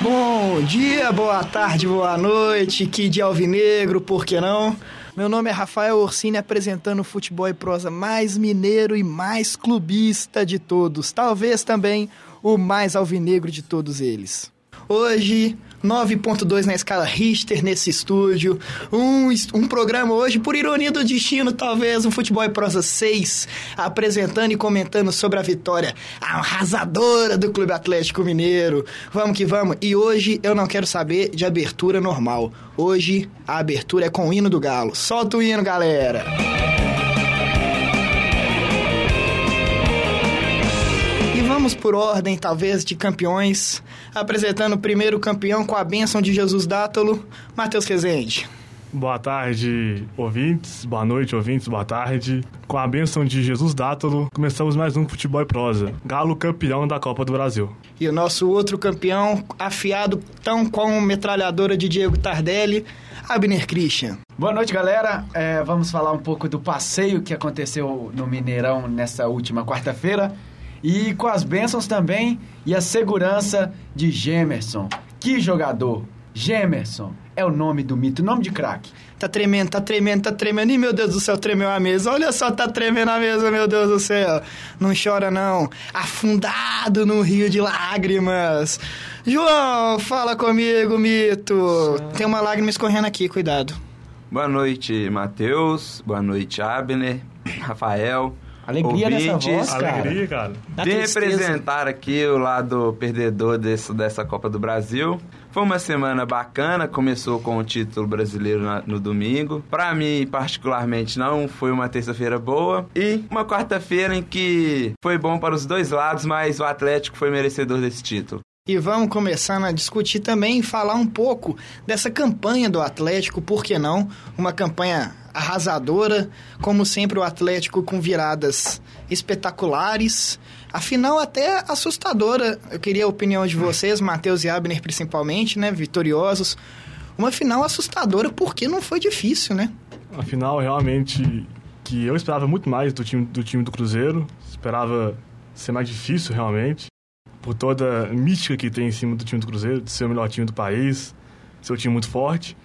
Bom dia, boa tarde, boa noite, que de alvinegro, por que não? Meu nome é Rafael Orsini, apresentando o futebol e prosa mais mineiro e mais clubista de todos. Talvez também o mais alvinegro de todos eles. Hoje, 9.2 na escala Richter nesse estúdio. Um, um programa hoje, por ironia do destino, talvez, um Futebol e Prosa 6, apresentando e comentando sobre a vitória arrasadora do Clube Atlético Mineiro. Vamos que vamos. E hoje eu não quero saber de abertura normal. Hoje a abertura é com o hino do Galo. Solta o hino, galera! Vamos por ordem, talvez, de campeões, apresentando o primeiro campeão com a bênção de Jesus Dátolo, Matheus Rezende. Boa tarde, ouvintes. Boa noite, ouvintes. Boa tarde. Com a bênção de Jesus Dátolo, começamos mais um Futebol e Prosa. Galo campeão da Copa do Brasil. E o nosso outro campeão, afiado tão com metralhadora de Diego Tardelli, Abner Christian. Boa noite, galera. É, vamos falar um pouco do passeio que aconteceu no Mineirão nessa última quarta-feira e com as bênçãos também e a segurança de Gemerson. Que jogador! Gemerson é o nome do mito, nome de craque. Tá tremendo, tá tremendo, tá tremendo. Ih, meu Deus do céu, tremeu a mesa. Olha só, tá tremendo a mesa, meu Deus do céu. Não chora, não. Afundado num rio de lágrimas. João, fala comigo, mito. Tem uma lágrima escorrendo aqui, cuidado. Boa noite, Matheus. Boa noite, Abner, Rafael. Alegria ouvintes, nessa voz, cara. Alegria, cara. De representar aqui o lado perdedor desse, dessa Copa do Brasil. Foi uma semana bacana, começou com o título brasileiro na, no domingo. Para mim, particularmente, não foi uma terça-feira boa. E uma quarta-feira em que foi bom para os dois lados, mas o Atlético foi merecedor desse título. E vamos começando a discutir também e falar um pouco dessa campanha do Atlético, por que não? Uma campanha arrasadora, como sempre o Atlético com viradas espetaculares, afinal até assustadora. Eu queria a opinião de vocês, Matheus e Abner principalmente, né, vitoriosos. Uma final assustadora porque não foi difícil, né? A final realmente que eu esperava muito mais do time do time do Cruzeiro, esperava ser mais difícil realmente por toda a mística que tem em cima do time do Cruzeiro, de ser o melhor time do país, ser um time muito forte,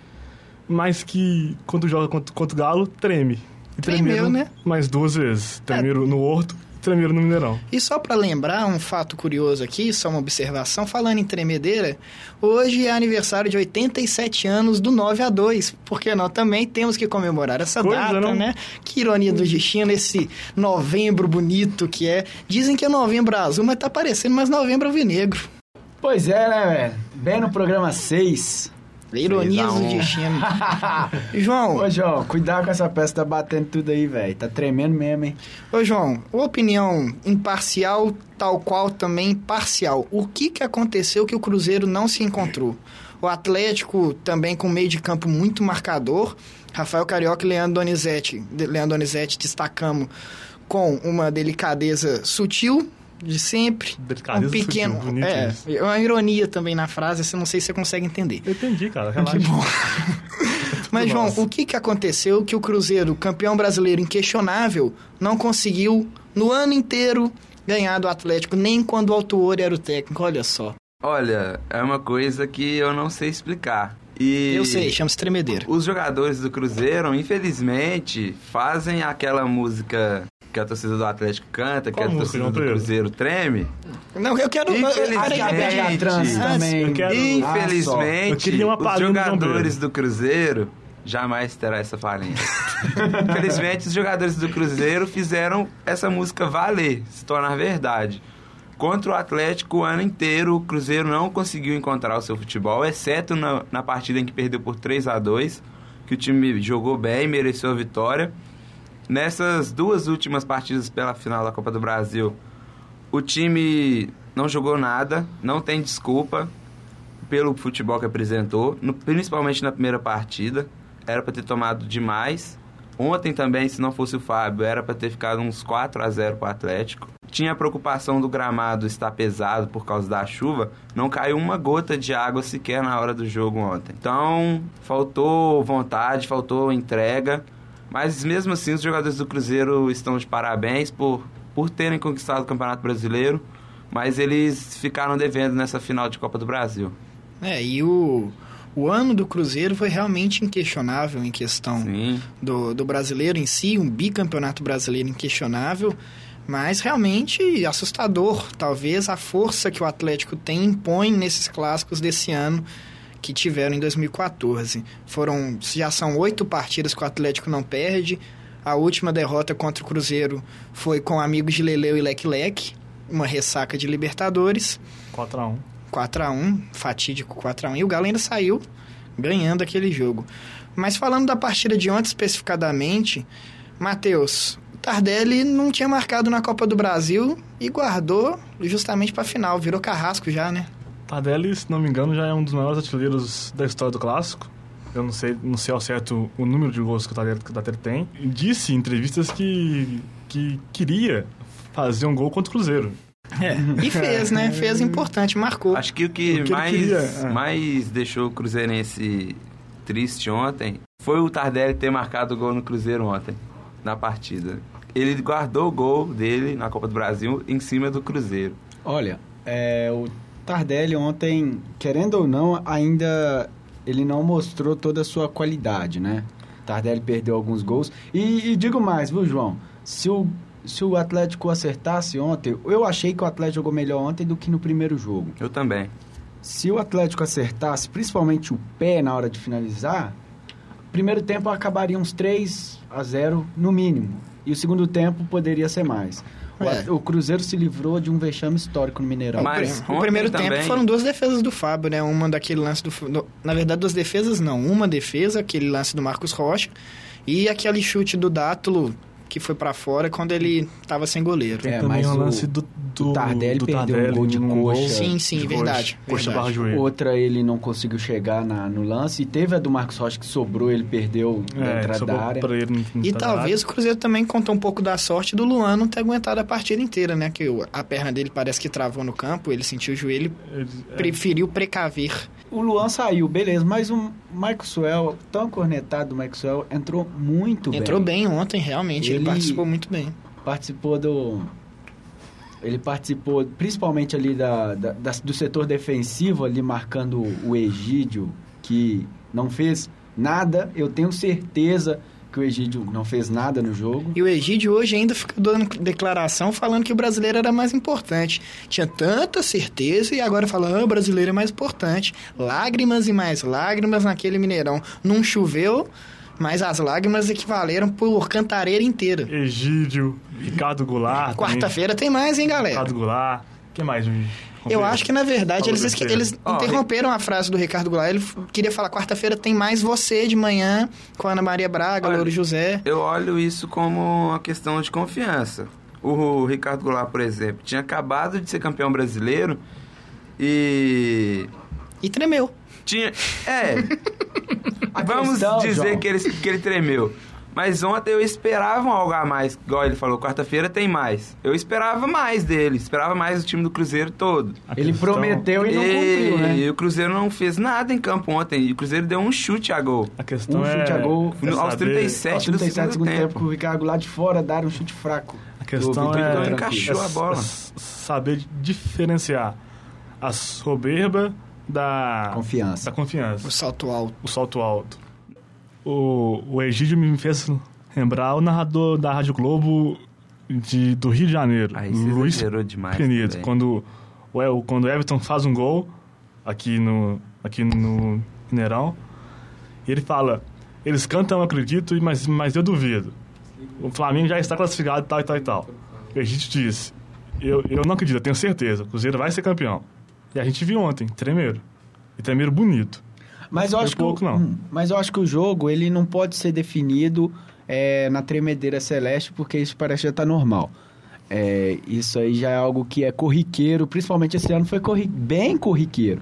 mas que quando joga contra, contra o Galo, treme. E Tremeu, né? Mais duas vezes. Tremeram é. no Horto tremeram no Mineirão. E só para lembrar um fato curioso aqui, só uma observação, falando em tremedeira, hoje é aniversário de 87 anos do 9 a 2, porque nós também temos que comemorar essa Coisa, data, não? né? Que ironia do destino, esse novembro bonito que é. Dizem que é novembro azul, mas tá parecendo mais novembro alvinegro. Pois é, né, velho? Bem no programa 6, Ironias do destino. João. Ô, João, cuidado com essa peça, tá batendo tudo aí, velho. Tá tremendo mesmo, hein? Ô, João, opinião imparcial, tal qual também parcial. O que que aconteceu que o Cruzeiro não se encontrou? O Atlético também com meio de campo muito marcador. Rafael Carioca e Leandro Donizete. Leandro Donizete destacamos com uma delicadeza sutil, de sempre. Delicadeza um pequeno. Sutil, é, é uma ironia também na frase, você não sei se você consegue entender. Eu entendi, cara. Relaxa. Que bom. Mas, João, o que, que aconteceu que o Cruzeiro, campeão brasileiro inquestionável, não conseguiu no ano inteiro ganhar do Atlético, nem quando o autor era o técnico? Olha só. Olha, é uma coisa que eu não sei explicar. E eu sei, chama-se tremedeira. Os jogadores do Cruzeiro, infelizmente, fazem aquela música que a torcida do Atlético canta, Qual que a torcida do Cruzeiro treme. Não, eu quero... Infelizmente, trans também. Eu quero, infelizmente, ah, os jogadores do Cruzeiro jamais terá essa falência. Infelizmente, os jogadores do Cruzeiro fizeram essa música valer, se tornar verdade. Contra o Atlético o ano inteiro, o Cruzeiro não conseguiu encontrar o seu futebol, exceto na, na partida em que perdeu por 3 a 2 que o time jogou bem, mereceu a vitória. Nessas duas últimas partidas pela final da Copa do Brasil, o time não jogou nada, não tem desculpa pelo futebol que apresentou, no, principalmente na primeira partida. Era para ter tomado demais. Ontem também, se não fosse o Fábio, era para ter ficado uns 4 a 0 para o Atlético. Tinha a preocupação do gramado estar pesado por causa da chuva, não caiu uma gota de água sequer na hora do jogo ontem. Então, faltou vontade, faltou entrega. Mas mesmo assim, os jogadores do Cruzeiro estão de parabéns por, por terem conquistado o Campeonato Brasileiro, mas eles ficaram devendo nessa final de Copa do Brasil. É, e o, o ano do Cruzeiro foi realmente inquestionável em questão do, do brasileiro em si, um bicampeonato brasileiro inquestionável, mas realmente assustador. Talvez a força que o Atlético tem impõe nesses clássicos desse ano que tiveram em 2014. Foram, já são oito partidas que o Atlético não perde. A última derrota contra o Cruzeiro foi com amigos de Leleu e Leque Leque, uma ressaca de Libertadores. 4 a 1 4 a 1 fatídico 4 a 1 E o Galo ainda saiu ganhando aquele jogo. Mas falando da partida de ontem especificadamente, Matheus, o Tardelli não tinha marcado na Copa do Brasil e guardou justamente para a final. Virou carrasco já, né? Tardelli, se não me engano, já é um dos maiores artilheiros da história do clássico. Eu não sei, não sei ao certo o número de gols que o Tardelli, que o Tardelli tem. E disse em entrevistas que, que queria fazer um gol contra o Cruzeiro. É, e fez, né? Fez importante, marcou. Acho que o que, o que mais, é. mais deixou o Cruzeirense triste ontem foi o Tardelli ter marcado o gol no Cruzeiro ontem, na partida. Ele guardou o gol dele na Copa do Brasil em cima do Cruzeiro. Olha, é, o Tardelli ontem, querendo ou não, ainda ele não mostrou toda a sua qualidade, né? Tardelli perdeu alguns gols. E, e digo mais, viu, João? Se o se o Atlético acertasse ontem, eu achei que o Atlético jogou melhor ontem do que no primeiro jogo. Eu também. Se o Atlético acertasse, principalmente o pé na hora de finalizar, primeiro tempo acabaria uns 3 a 0 no mínimo. E o segundo tempo poderia ser mais. É. O, Cruzeiro se livrou de um vexame histórico no Mineirão. Mas o primeiro também... tempo foram duas defesas do Fábio, né? Uma daquele lance do, do, Na verdade, duas defesas não. Uma defesa, aquele lance do Marcos Rocha, e aquele chute do Dátulo que foi para fora quando ele tava sem goleiro. Tem é, também o lance do, do Tardelli do perdeu Tardelli, um gol de coxa. Sim, sim, verdade. Coxa, barra joelho. Outra ele não conseguiu chegar na, no lance. E teve a do Marcos Rocha que sobrou, ele perdeu é, na entrada da área. Ele, e talvez o Cruzeiro também contou um pouco da sorte do Luan não ter aguentado a partida inteira, né? Que a perna dele parece que travou no campo, ele sentiu o joelho, ele, é. preferiu precaver o Luan saiu, beleza, mas o Maxwell, tão cornetado do Maxwell, entrou muito entrou bem. Entrou bem ontem, realmente, ele, ele participou muito bem. Participou do... Ele participou principalmente ali da, da, da, do setor defensivo, ali marcando o Egídio, que não fez nada. Eu tenho certeza que o Egídio não fez nada no jogo. E o Egídio hoje ainda fica dando declaração falando que o brasileiro era mais importante. Tinha tanta certeza e agora fala, ah, o brasileiro é mais importante. Lágrimas e mais lágrimas naquele Mineirão. Não choveu, mas as lágrimas equivaleram por cantareira inteira. Egídio, Ricardo Goulart. Quarta-feira tem mais, hein, galera? Ricardo Goulart. Quem mais, eu acho que, na verdade, eles, eles interromperam a frase do Ricardo Goulart. Ele queria falar, quarta-feira tem mais você de manhã com a Ana Maria Braga, Olha, Louro José. Eu olho isso como uma questão de confiança. O Ricardo Goulart, por exemplo, tinha acabado de ser campeão brasileiro e... E tremeu. Tinha... É. Vamos questão, dizer João. que ele, que ele tremeu. Mas ontem eu esperava um algo a mais, igual ele falou, quarta-feira tem mais. Eu esperava mais dele, esperava mais do time do Cruzeiro todo. Ele prometeu e não cumpriu, né? E o Cruzeiro não fez nada em campo ontem. E o Cruzeiro deu um chute a gol. A questão um é... chute a gol é aos 37, aos 37 do segundo, segundo tempo. tempo. O Ricardo lá de fora dar um chute fraco. A questão é... Então encaixou é, a bola. É saber diferenciar a soberba da... Confiança. Da confiança. O salto alto. O salto alto o, o Egídio me fez lembrar o narrador da Rádio Globo de, do Rio de Janeiro, Aí Luiz demais. Quando o, quando o Everton faz um gol aqui no, aqui no Mineirão, ele fala: eles cantam, eu acredito, mas, mas eu duvido. O Flamengo já está classificado, tal e tal e tal. E a gente disse: eu, eu não acredito, eu tenho certeza, o Cruzeiro vai ser campeão. E a gente viu ontem, tremeiro. E tremeiro bonito. Mas eu acho pouco, que não. Hum, mas eu acho que o jogo ele não pode ser definido é, na tremedeira celeste, porque isso parece já estar tá normal. É, isso aí já é algo que é corriqueiro, principalmente esse ano foi corri bem corriqueiro.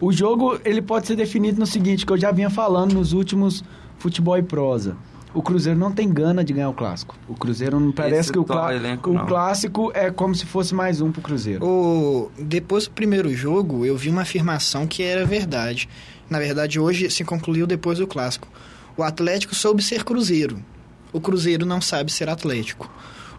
O jogo ele pode ser definido no seguinte, que eu já vinha falando nos últimos futebol e prosa. O Cruzeiro não tem gana de ganhar o clássico. O Cruzeiro não parece Esse que o, clá elenco, o clássico é como se fosse mais um pro Cruzeiro. O... Depois do primeiro jogo, eu vi uma afirmação que era verdade. Na verdade, hoje se concluiu depois do clássico. O Atlético soube ser Cruzeiro. O Cruzeiro não sabe ser Atlético.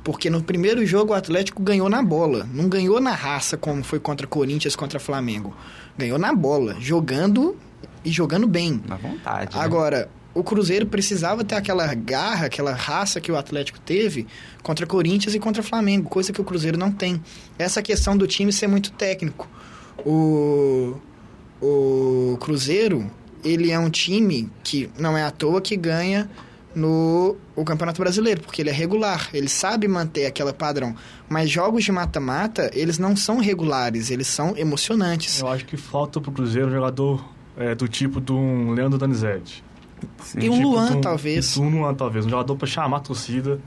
Porque no primeiro jogo o Atlético ganhou na bola, não ganhou na raça como foi contra Corinthians, contra Flamengo. Ganhou na bola, jogando e jogando bem. Na vontade. Né? Agora, o Cruzeiro precisava ter aquela garra, aquela raça que o Atlético teve contra Corinthians e contra Flamengo, coisa que o Cruzeiro não tem. Essa questão do time ser muito técnico. O, o Cruzeiro, ele é um time que não é à toa que ganha no o Campeonato Brasileiro, porque ele é regular, ele sabe manter aquele padrão. Mas jogos de mata-mata, eles não são regulares, eles são emocionantes. Eu acho que falta pro Cruzeiro um jogador é, do tipo do um Leandro Donizete. Sim, e um tipo Luan, um, talvez. Um Luan, talvez. Um jogador para chamar a torcida.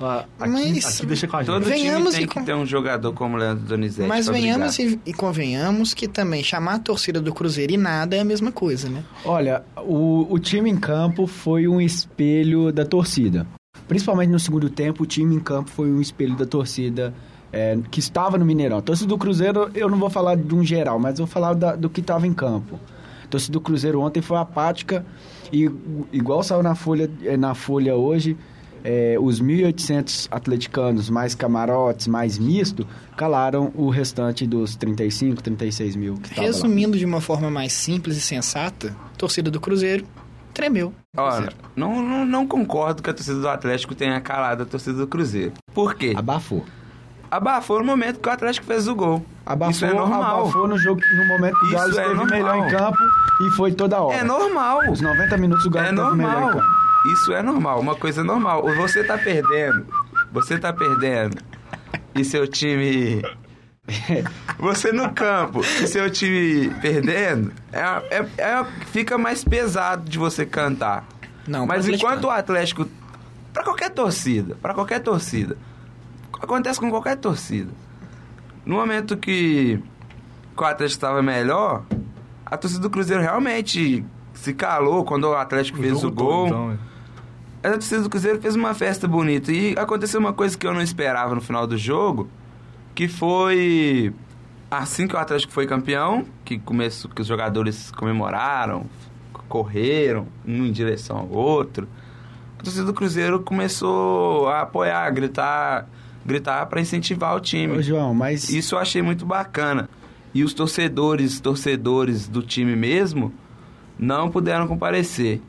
Aqui, mas, aqui deixa com a gente. Todo venhamos time tem que ter um jogador como o Leandro Donizete. Mas venhamos e, e, convenhamos que também chamar a torcida do Cruzeiro e nada é a mesma coisa, né? Olha, o, o time em campo foi um espelho da torcida. Principalmente no segundo tempo, o time em campo foi um espelho da torcida é, que estava no Mineirão. A torcida do Cruzeiro, eu não vou falar de um geral, mas vou falar da, do que estava em campo. Torcida do Cruzeiro ontem foi apática e igual saiu na Folha, é, na Folha hoje, é, os 1.800 atleticanos, mais camarotes, mais misto, calaram o restante dos 35, 36 mil que Resumindo lá. de uma forma mais simples e sensata, torcida do Cruzeiro tremeu. Olha, não, não, não, concordo que a torcida do Atlético tenha calado a torcida do Cruzeiro. Por quê? Abafou. Abafou no momento que o Atlético fez o gol. Abafou, Isso é normal. Abafou no, jogo, no momento que o Galo é esteve normal. melhor em campo e foi toda hora. É normal. Os 90 minutos o Galo é normal. melhor em campo. Isso é normal, uma coisa normal. Você tá perdendo, você tá perdendo, e seu time. Você no campo e seu time perdendo, é, é, é, fica mais pesado de você cantar. Não, Mas enquanto o Atlético. Pra qualquer torcida, para qualquer torcida. Acontece com qualquer torcida. No momento que, o Atlético estava melhor, a torcida do Cruzeiro realmente se calou quando o Atlético o fez o gol. Todo, então, é a torcida do Cruzeiro fez uma festa bonita. E aconteceu uma coisa que eu não esperava no final do jogo, que foi assim que o Atlético foi campeão, que começou, que os jogadores comemoraram, correram um em direção ao outro. A torcida do Cruzeiro começou a apoiar, a gritar, gritar para incentivar o time. Ô, João, mas isso eu achei muito bacana. E os torcedores, torcedores do time mesmo, não puderam comparecer.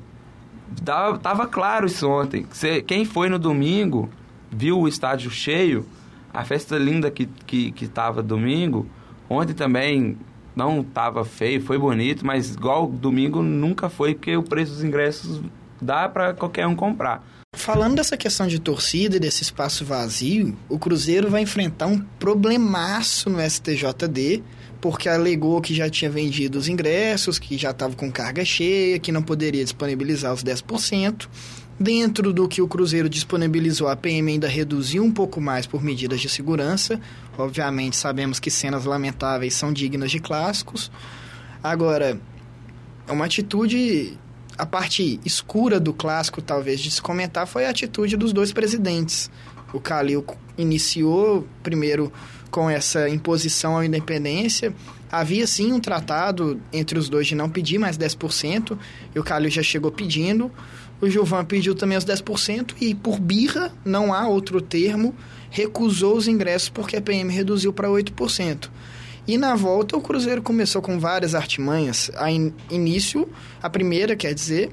Tava, tava claro isso ontem. Cê, quem foi no domingo, viu o estádio cheio, a festa linda que, que, que tava domingo. Ontem também não tava feio, foi bonito, mas igual domingo nunca foi, porque o preço dos ingressos dá para qualquer um comprar. Falando dessa questão de torcida e desse espaço vazio, o Cruzeiro vai enfrentar um problemaço no STJD porque alegou que já tinha vendido os ingressos, que já estava com carga cheia, que não poderia disponibilizar os 10%. Dentro do que o Cruzeiro disponibilizou, a PM ainda reduziu um pouco mais por medidas de segurança. Obviamente, sabemos que cenas lamentáveis são dignas de clássicos. Agora, é uma atitude. A parte escura do clássico, talvez, de se comentar, foi a atitude dos dois presidentes. O Calil iniciou primeiro com essa imposição à independência, havia sim um tratado entre os dois de não pedir mais 10%, e o Calil já chegou pedindo. O Gilvan pediu também os 10% e, por birra, não há outro termo, recusou os ingressos porque a PM reduziu para 8%. E na volta, o Cruzeiro começou com várias artimanhas. A in início, a primeira, quer dizer,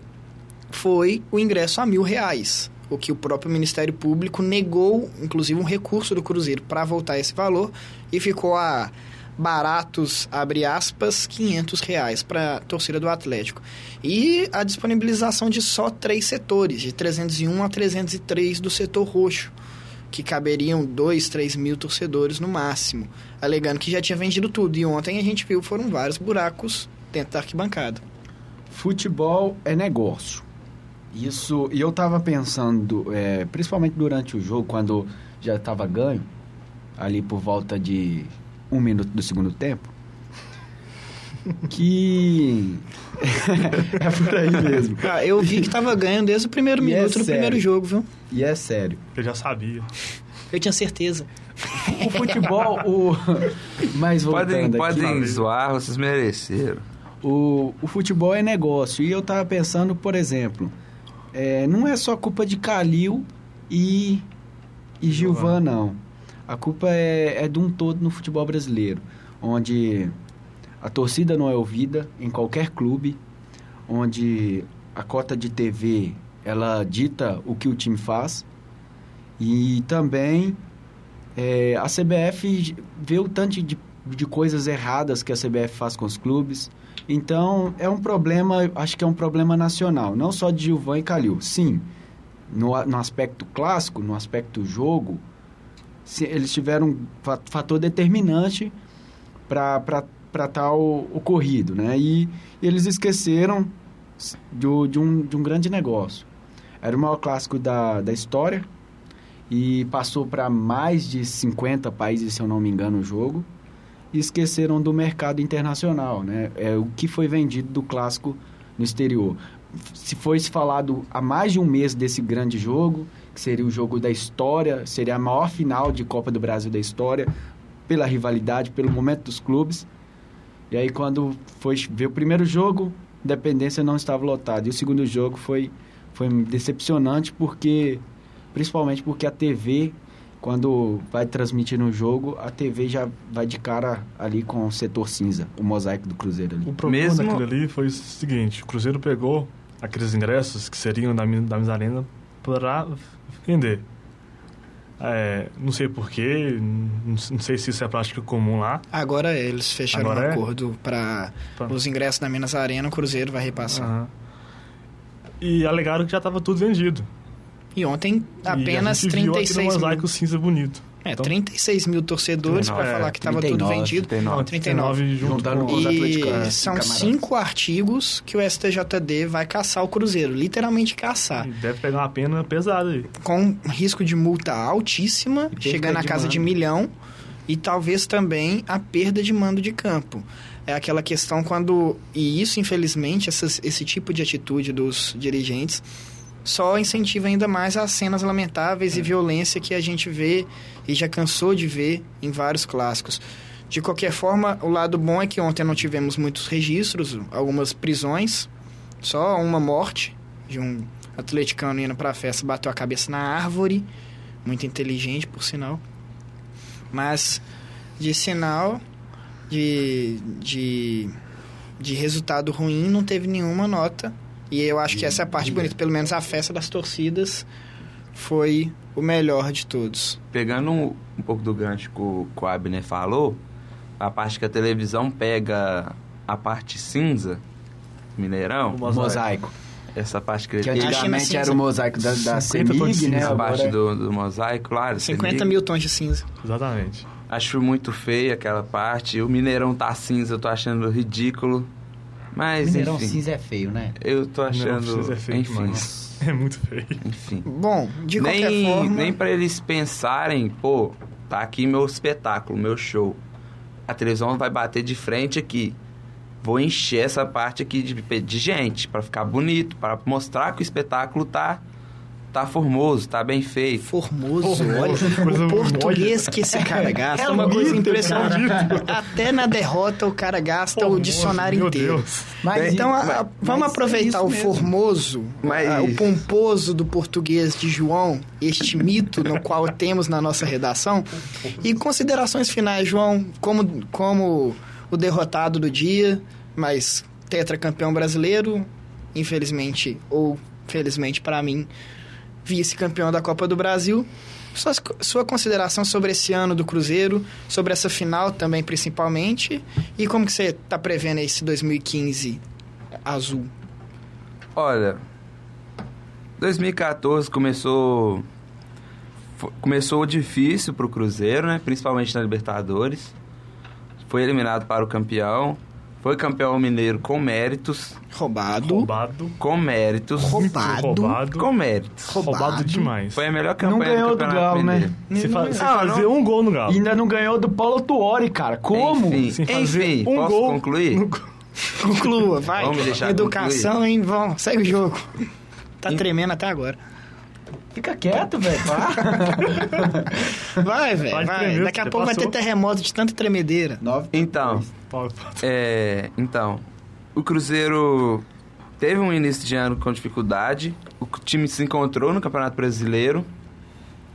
foi o ingresso a mil reais o que o próprio Ministério Público negou, inclusive, um recurso do Cruzeiro para voltar esse valor e ficou a baratos, abre aspas, 500 reais para a torcida do Atlético. E a disponibilização de só três setores, de 301 a 303 do setor roxo, que caberiam 2, 3 mil torcedores no máximo, alegando que já tinha vendido tudo. E ontem a gente viu foram vários buracos dentro da arquibancada. Futebol é negócio. Isso, e eu tava pensando, é, principalmente durante o jogo, quando já tava ganho, ali por volta de um minuto do segundo tempo, que é por aí mesmo. Ah, eu vi que tava ganhando desde o primeiro e é minuto é do primeiro jogo, viu? E é sério. Eu já sabia. Eu tinha certeza. o futebol, o... Mas podem, podem zoar, vocês mereceram. O, o futebol é negócio. E eu tava pensando, por exemplo, é, não é só culpa de Calil e e Gilvan não. A culpa é, é de um todo no futebol brasileiro, onde a torcida não é ouvida em qualquer clube, onde a cota de TV ela dita o que o time faz e também é, a CBF vê o tanto de, de coisas erradas que a CBF faz com os clubes. Então, é um problema, acho que é um problema nacional, não só de Gilvan e Calil. Sim, no, no aspecto clássico, no aspecto jogo, se, eles tiveram um fator determinante para tal ocorrido, né? E, eles esqueceram de, um, de um grande negócio. Era o maior clássico da, da história, e passou para mais de 50 países, se eu não me engano, o jogo. E esqueceram do mercado internacional, né? É o que foi vendido do clássico no exterior. Se foi falado há mais de um mês desse grande jogo, que seria o jogo da história, seria a maior final de Copa do Brasil da história, pela rivalidade, pelo momento dos clubes. E aí quando foi ver o primeiro jogo, Independência não estava lotado. E o segundo jogo foi, foi decepcionante porque principalmente porque a TV, quando vai transmitir no jogo, a TV já vai de cara ali com o setor cinza, o mosaico do Cruzeiro ali. O problema Mesmo... daquilo ali foi o seguinte, o Cruzeiro pegou aqueles ingressos que seriam da, da Miss Arena para vender. É, não sei porquê, não, sei se isso é prática comum lá. Agora eles fecharam Agora um é? acordo para os ingressos da Minas Arena, o Cruzeiro vai repassar. Uhum. E alegaram que já estava tudo vendido. E ontem apenas e a 36 mil. mosaico cinza bonito. É, então, 36 mil torcedores para é, falar que estava tudo vendido. 39, 39 junto com os E são cinco artigos que o STJD vai caçar o Cruzeiro, literalmente caçar. Deve pegar uma pena pesada aí. Com risco de multa altíssima, chegando a casa de milhão, e talvez também a perda de mando de campo. É aquela questão quando. E isso, infelizmente, essas, esse tipo de atitude dos dirigentes só incentiva ainda mais as cenas lamentáveis é. e violência que a gente vê e já cansou de ver em vários clássicos. De qualquer forma, o lado bom é que ontem não tivemos muitos registros, algumas prisões, só uma morte de um atleticano indo para a festa, bateu a cabeça na árvore, muito inteligente, por sinal. Mas de sinal de, de, de resultado ruim, não teve nenhuma nota e eu acho que essa é a parte bonita. Pelo menos a festa das torcidas foi o melhor de todos. Pegando um, um pouco do gancho que o, que o Abner falou, a parte que a televisão pega a parte cinza, Mineirão... O mosaico. Essa parte que... Que antigamente era o mosaico da, da CEMIG, né? A parte do, do mosaico, claro. 50 CEMIG. mil tons de cinza. Exatamente. Acho muito feia aquela parte. O Mineirão tá cinza, eu tô achando ridículo. Mas, Mineirão enfim, cinza é feio, né? Eu tô achando... cinza é feio enfim. Demais. É muito feio. Enfim. Bom, de nem, qualquer forma... Nem pra eles pensarem, pô, tá aqui meu espetáculo, meu show. A televisão vai bater de frente aqui. Vou encher essa parte aqui de, de gente, para ficar bonito, para mostrar que o espetáculo tá tá formoso, tá bem feito. Formoso, formoso olha, o português que esse cara gasta é, é uma coisa impressionante. Até na derrota o cara gasta formoso, o dicionário inteiro. Deus. Mas, então, mas, a, vamos mas aproveitar o formoso, a, o pomposo do português de João, este mito no qual temos na nossa redação. E considerações finais, João, como, como o derrotado do dia, mas tetracampeão brasileiro, infelizmente ou felizmente para mim, vice-campeão da Copa do Brasil. Sua, sua consideração sobre esse ano do Cruzeiro, sobre essa final também, principalmente, e como que você está prevendo esse 2015 azul? Olha, 2014 começou começou difícil para o Cruzeiro, né? Principalmente na Libertadores. Foi eliminado para o campeão. Foi campeão mineiro com méritos. Roubado. Roubado. Com méritos. Roubado. Roubado. Com méritos. Roubado, roubado demais. Foi a melhor campanha não ganhou do, do Galo, né? Você fa fazer um gol no Galo. E ainda não ganhou do Paulo Tuori, cara. Como? Enfim, Sem enfim um posso gol concluir? Conclua, vai. Vamos deixar Educação, concluir. hein? Vamos, segue o jogo. Tá tremendo até agora. Fica quieto, velho. vai, velho. Vai. Daqui a pouco passou. vai ter terremoto de tanta tremedeira. Nove. Então. É, então. O Cruzeiro teve um início de ano com dificuldade. O time se encontrou no Campeonato Brasileiro.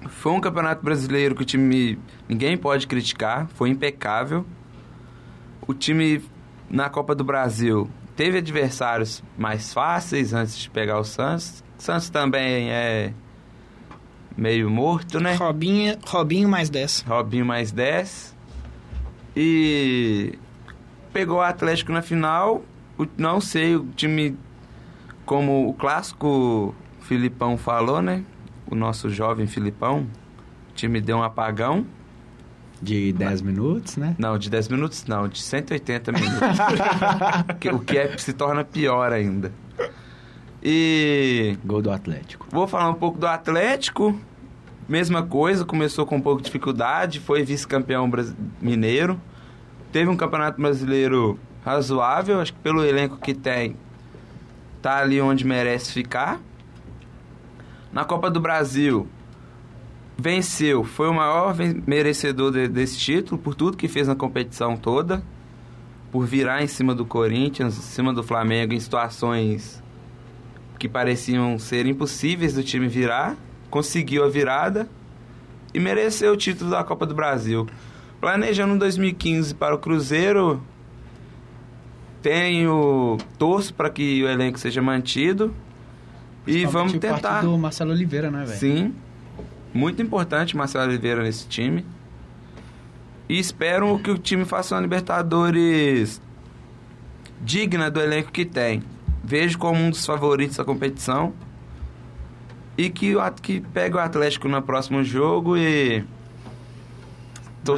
Foi um campeonato brasileiro que o time ninguém pode criticar, foi impecável. O time na Copa do Brasil teve adversários mais fáceis antes de pegar o Santos. O Santos também é meio morto, né? Robinho, Robinho mais 10. Robinho mais 10. E pegou o Atlético na final. não sei, o time, como o clássico Filipão falou, né? O nosso jovem Filipão. O time deu um apagão. De 10 minutos, né? Não, de 10 minutos não, de 180 minutos. o que é, se torna pior ainda. E. Gol do Atlético. Vou falar um pouco do Atlético. Mesma coisa, começou com um pouco de dificuldade, foi vice-campeão mineiro. Teve um campeonato brasileiro razoável, acho que pelo elenco que tem, tá ali onde merece ficar. Na Copa do Brasil, venceu, foi o maior merecedor de, desse título, por tudo que fez na competição toda, por virar em cima do Corinthians, em cima do Flamengo, em situações que pareciam ser impossíveis do time virar conseguiu a virada e mereceu o título da Copa do Brasil. Planejando 2015 para o Cruzeiro, tenho torço para que o elenco seja mantido e vamos tentar. do Marcelo Oliveira, né, velho? Sim, muito importante Marcelo Oliveira nesse time. E espero que o time faça uma Libertadores digna do elenco que tem. Vejo como um dos favoritos da competição e que, que pega o Atlético no próximo jogo e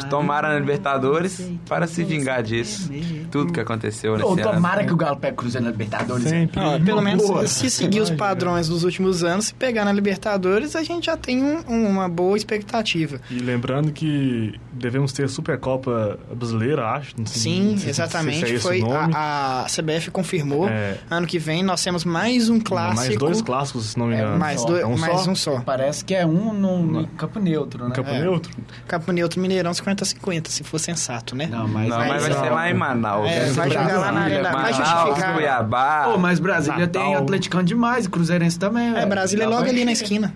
tomara na Libertadores para se vingar disso. Tudo que aconteceu nesse ano. Tomara que o Galo pegue o Cruzeiro na Libertadores. Sempre. Ah, pelo menos boa. se seguir os padrões dos últimos anos, se pegar na Libertadores, a gente já tem um, uma boa expectativa. E lembrando que devemos ter a Supercopa Brasileira, acho. Sim, se, exatamente. Se, é Foi a, a, CBF confirmou. É. Ano que vem nós temos mais um clássico. Mais dois clássicos, se não me engano. É, mais, dois, é um, mais só? um só. Parece que é um no, no Campo Neutro, né? Campo é. Neutro? Campo Neutro Mineirão 50-50, se for sensato, né? Não, mas, não, mas vai ser lá em Manaus. É, vai jogar lá na arena. Vai justificar. Cuiabá. Pô, mas Brasília Natal. tem atleticano demais, e Cruzeirense também. É, Brasília é logo ali na esquina.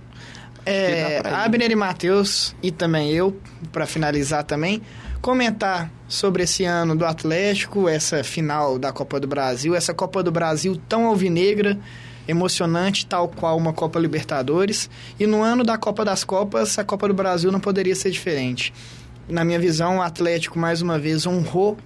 É, Abner e Matheus, e também eu, para finalizar também, comentar sobre esse ano do Atlético, essa final da Copa do Brasil, essa Copa do Brasil tão alvinegra, emocionante, tal qual uma Copa Libertadores. E no ano da Copa das Copas, a Copa do Brasil não poderia ser diferente. Na minha visão, o Atlético mais uma vez honrou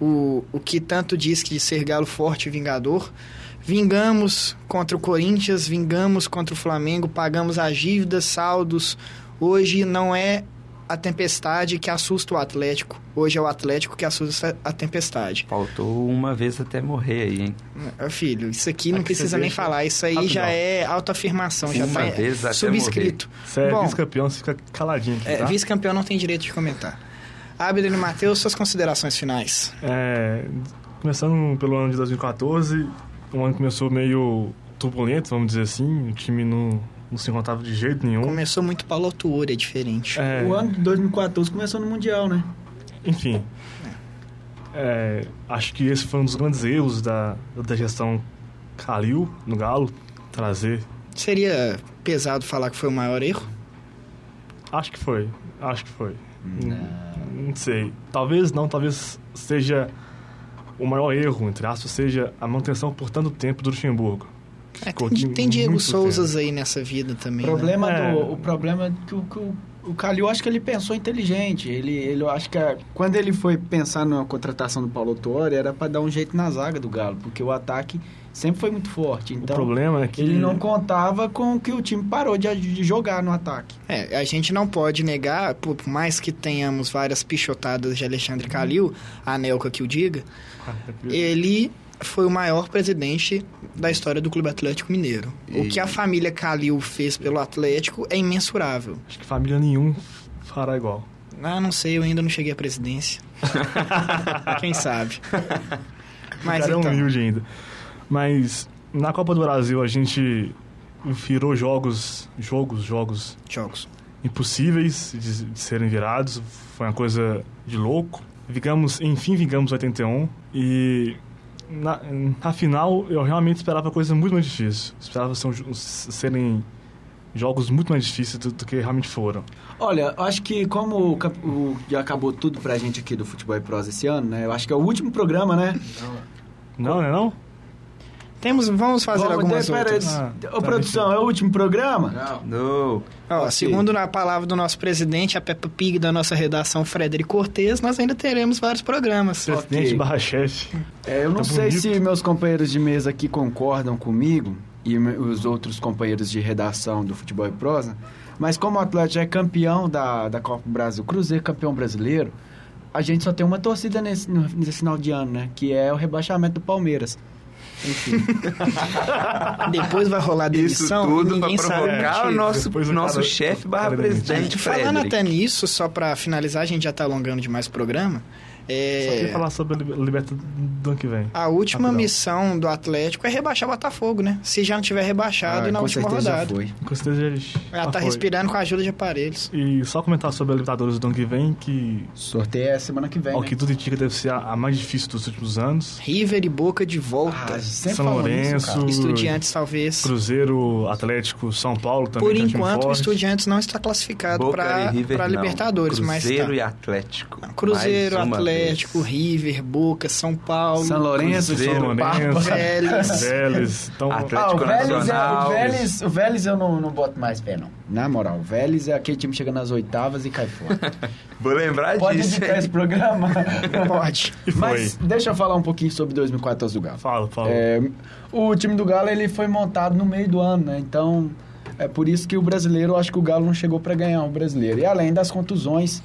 o, o que tanto diz que ser galo forte e vingador. Vingamos contra o Corinthians, vingamos contra o Flamengo, pagamos as dívidas, saldos. Hoje não é a tempestade que assusta o Atlético. Hoje é o Atlético que assusta a tempestade. Faltou uma vez até morrer aí, hein? Ah, filho, isso aqui não precisa nem falar. Isso aí já é autoafirmação, já uma tá vez subscrito. Você é vice-campeão, você fica caladinho aqui, é, tá? Vice-campeão não tem direito de comentar. E Matheus, suas considerações finais. É, começando pelo ano de 2014, o ano começou meio turbulento, vamos dizer assim. O time não, não se encontrava de jeito nenhum. Começou muito Paulo é diferente. É... O ano de 2014 começou no Mundial, né? Enfim. É, acho que esse foi um dos grandes erros da, da gestão Calil no Galo, trazer. Seria pesado falar que foi o maior erro? Acho que foi. Acho que foi. Não. Não sei. Talvez não, talvez seja o maior erro, entre aspas, seja a manutenção por tanto tempo do Luxemburgo. É, tem, tem Diego Souzas aí nessa vida também. O problema, né? do, é. o problema é que o, que o, o Calil, acho que ele pensou inteligente. Ele, ele eu acho que a, quando ele foi pensar na contratação do Paulo Tuori, era para dar um jeito na zaga do Galo, porque o ataque sempre foi muito forte. Então, o problema é que ele não contava com que o time parou de, de jogar no ataque. É, a gente não pode negar, por mais que tenhamos várias pichotadas de Alexandre Calil, a Nelca que o diga, ele foi o maior presidente da história do Clube Atlético Mineiro. E... O que a família Calil fez pelo Atlético é imensurável. Acho que família nenhum fará igual. Ah, não sei, eu ainda não cheguei à presidência. Quem sabe? Mas o cara então... é humilde ainda. Mas na Copa do Brasil a gente virou jogos, jogos, jogos, jogos impossíveis de, de serem virados. Foi uma coisa de louco. Vingamos, enfim, vingamos 81 e na, na final eu realmente esperava coisa muito mais difícil. Esperava são, serem jogos muito mais difíceis do, do que realmente foram. Olha, eu acho que como o, o, já acabou tudo pra gente aqui do Futebol e Prosa esse ano, né? Eu acho que é o último programa, né? Não, não é não? Temos, vamos fazer vamos algumas outras. Ah, Ô, tá produção, é o último programa? Não. Ó, okay. Segundo a palavra do nosso presidente, a Peppa Pig da nossa redação, Frederico Cortes, nós ainda teremos vários programas. Presidente okay. barra chefe. É, eu não tá sei bonito. se meus companheiros de mesa aqui concordam comigo e os outros companheiros de redação do Futebol e Prosa, mas como o Atlético é campeão da, da Copa Brasil, Cruzeiro campeão brasileiro, a gente só tem uma torcida nesse, nesse final de ano, né? Que é o rebaixamento do Palmeiras. Enfim. Depois vai rolar demissão. Isso tudo pra provocar sabe. o nosso, nosso chefe barra presidente. Falando até nisso, só para finalizar, a gente já tá alongando demais o programa. É... Só queria falar sobre a Libertadores do ano que vem. A última Rapidão. missão do Atlético é rebaixar o Botafogo, né? Se já não tiver rebaixado ah, na última rodada. Foi. Com certeza eles. Ela já tá foi. respirando com a ajuda de aparelhos. E só comentar sobre a Libertadores do ano que vem, que. Sorteio é semana que vem. Ao né? que tudo indica deve ser a, mais difícil dos últimos anos. River e Boca de volta. Ah, São Lourenço. Isso, Estudiantes, talvez. Cruzeiro, Atlético, São Paulo também. Por enquanto, o Estudiantes não está classificado para Libertadores. Cruzeiro mas tá. e Atlético. Cruzeiro, Atlético, vez. River. Boca, São Paulo. São Lourenço, Cruzeiro, São Paulo. Vélez. Vélez. Então, Atlético ah, o Vélez, é, o Vélez, o Vélez eu não, não boto mais pé, não. Na moral, o Vélez é aquele time que chega nas oitavas e cai fora. Vou lembrar Pode disso. Pode indicar esse programa? Pode. Mas deixa eu falar um pouquinho sobre 2014 do Galo. Fala, fala. É, o time do Galo ele foi montado no meio do ano, né? Então, é por isso que o brasileiro, eu acho que o Galo não chegou para ganhar o brasileiro. E além das contusões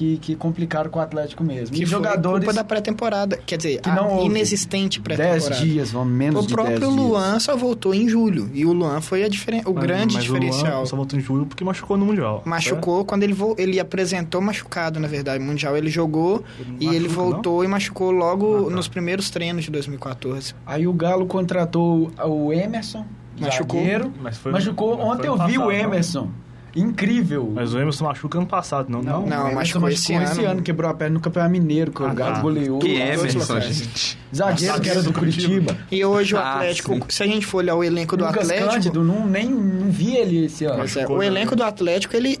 que, que complicaram com o Atlético mesmo. Que e jogadores culpa da pré-temporada, quer dizer, que não inexistente pré-temporada. 10 dias, vão menos o de 10 dias. O próprio Luan só voltou em julho e o Luan foi a diferen... o mas, grande mas diferencial. O Luan só voltou em julho porque machucou no mundial. Machucou é? quando ele vo... ele apresentou machucado, na verdade, no mundial ele jogou ele e ele voltou não? e machucou logo ah, tá. nos primeiros treinos de 2014. Aí o Galo contratou o Emerson, machucou, zagueiro, mas foi, machucou. Mas Ontem eu vi o Emerson. Não? Incrível. Mas o Emerson machuca ano passado, não? Não, não, não machucou, esse, ano. esse ano. Quebrou a perna no Campeonato Mineiro, que ah, o Galo tá. goleou. Que Emerson, gente. Zagueiro que era do Curitiba. E hoje o ah, Atlético, ah, se a gente for olhar o elenco do Lucas Atlético... Cândido, não, nem não vi ele esse ano. É, o elenco do Atlético, ele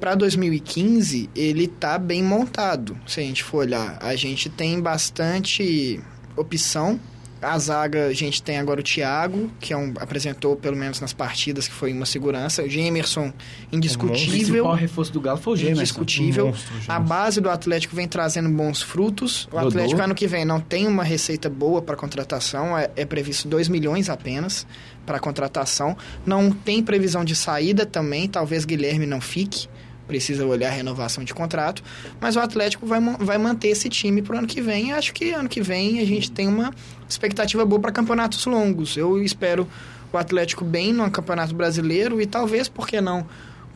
para 2015 ele tá bem montado. Se a gente for olhar, a gente tem bastante opção a zaga, a gente tem agora o Thiago, que é um, apresentou, pelo menos nas partidas, que foi uma segurança. O Gemerson, indiscutível. O principal reforço do Galo foi o Gemerson. Indiscutível. Um monstro, a base do Atlético vem trazendo bons frutos. O Dodô. Atlético, ano que vem, não tem uma receita boa para contratação. É, é previsto 2 milhões apenas para contratação. Não tem previsão de saída também. Talvez Guilherme não fique precisa olhar a renovação de contrato, mas o Atlético vai, vai manter esse time para o ano que vem. Acho que ano que vem a gente tem uma expectativa boa para campeonatos longos. Eu espero o Atlético bem no Campeonato Brasileiro e talvez, por que não,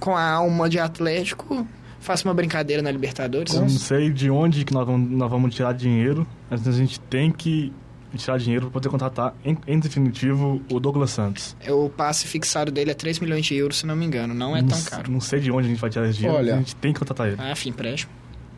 com a alma de Atlético, faça uma brincadeira na Libertadores. Eu não sei de onde que nós vamos, nós vamos tirar dinheiro, mas a gente tem que tirar dinheiro para poder contratar, em, em, definitivo, o Douglas Santos. É, o passe fixado dele é 3 milhões de euros, se não me engano. Não é não, tão caro. Não sei de onde a gente vai tirar esse dinheiro, Olha, a gente tem que contratar ele. Ah, fim, empréstimo.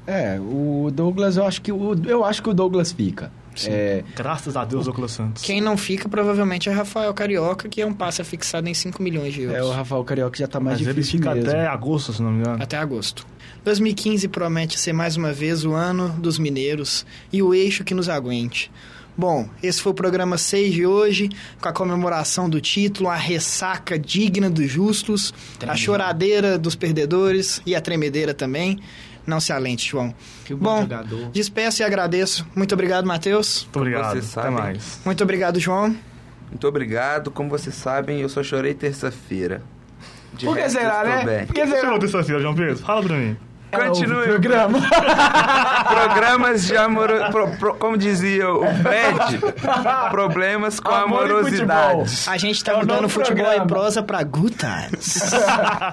É, o Douglas, eu acho que o, eu acho que o Douglas fica. É... Graças a Deus, Douglas Santos. Quem não fica, provavelmente, é Rafael Carioca, que é um passe fixado em 5 milhões de euros. É, o Rafael Carioca já está mais Mas difícil ele fica mesmo. até agosto, se não me engano. Até agosto. 2015 promete ser mais uma vez o ano dos mineiros e o eixo que nos aguente. Bom, esse foi o programa 6 de hoje, com a comemoração do título, a ressaca digna dos justos, a choradeira dos perdedores e a tremedeira também. Não se alente, João. Que bom, bom jogador. despeço e agradeço. Muito obrigado, Matheus. Muito obrigado. Até mais. Muito obrigado, João. Muito obrigado. Como vocês sabem, eu só chorei terça-feira. Por que será, né? Por que será? terça-feira, João Pedro? Fala pra mim. Continue. Programa. Programas de amor. Pro, pro, como dizia o Fred, problemas com amor amorosidade. A gente tá é mudando futebol programa. e prosa pra good times.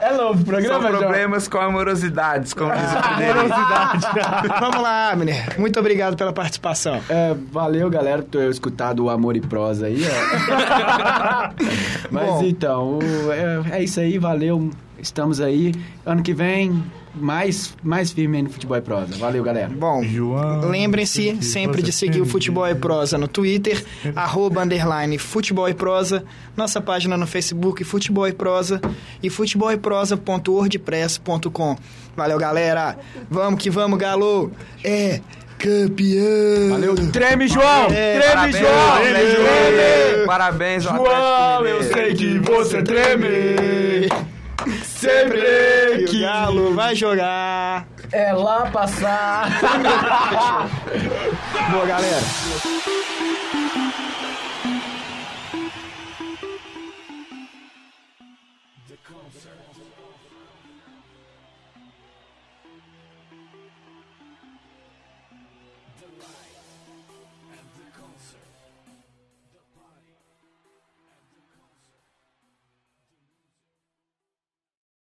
é novo programa, São problemas com amorosidades, como diz o Amorosidade. Vamos lá, Abner. Muito obrigado pela participação. É, valeu, galera, por ter escutado o Amor e Prosa aí. Mas Bom. então, é, é isso aí, valeu. Estamos aí. Ano que vem, mais, mais firme no Futebol e Prosa. Valeu, galera. Bom, lembrem-se sempre de seguir o Futebol e Prosa no Twitter, arroba, underline, Futebol e Prosa, nossa página no Facebook, Futebol e Prosa, e. Valeu, galera. Vamos que vamos, Galo. É campeão. Valeu, treme, João! É, treme, parabéns, João! Treme, treme. Parabéns, João! Eu sei que você treme. Sempre que o Galo vai jogar. É lá passar. Boa, galera.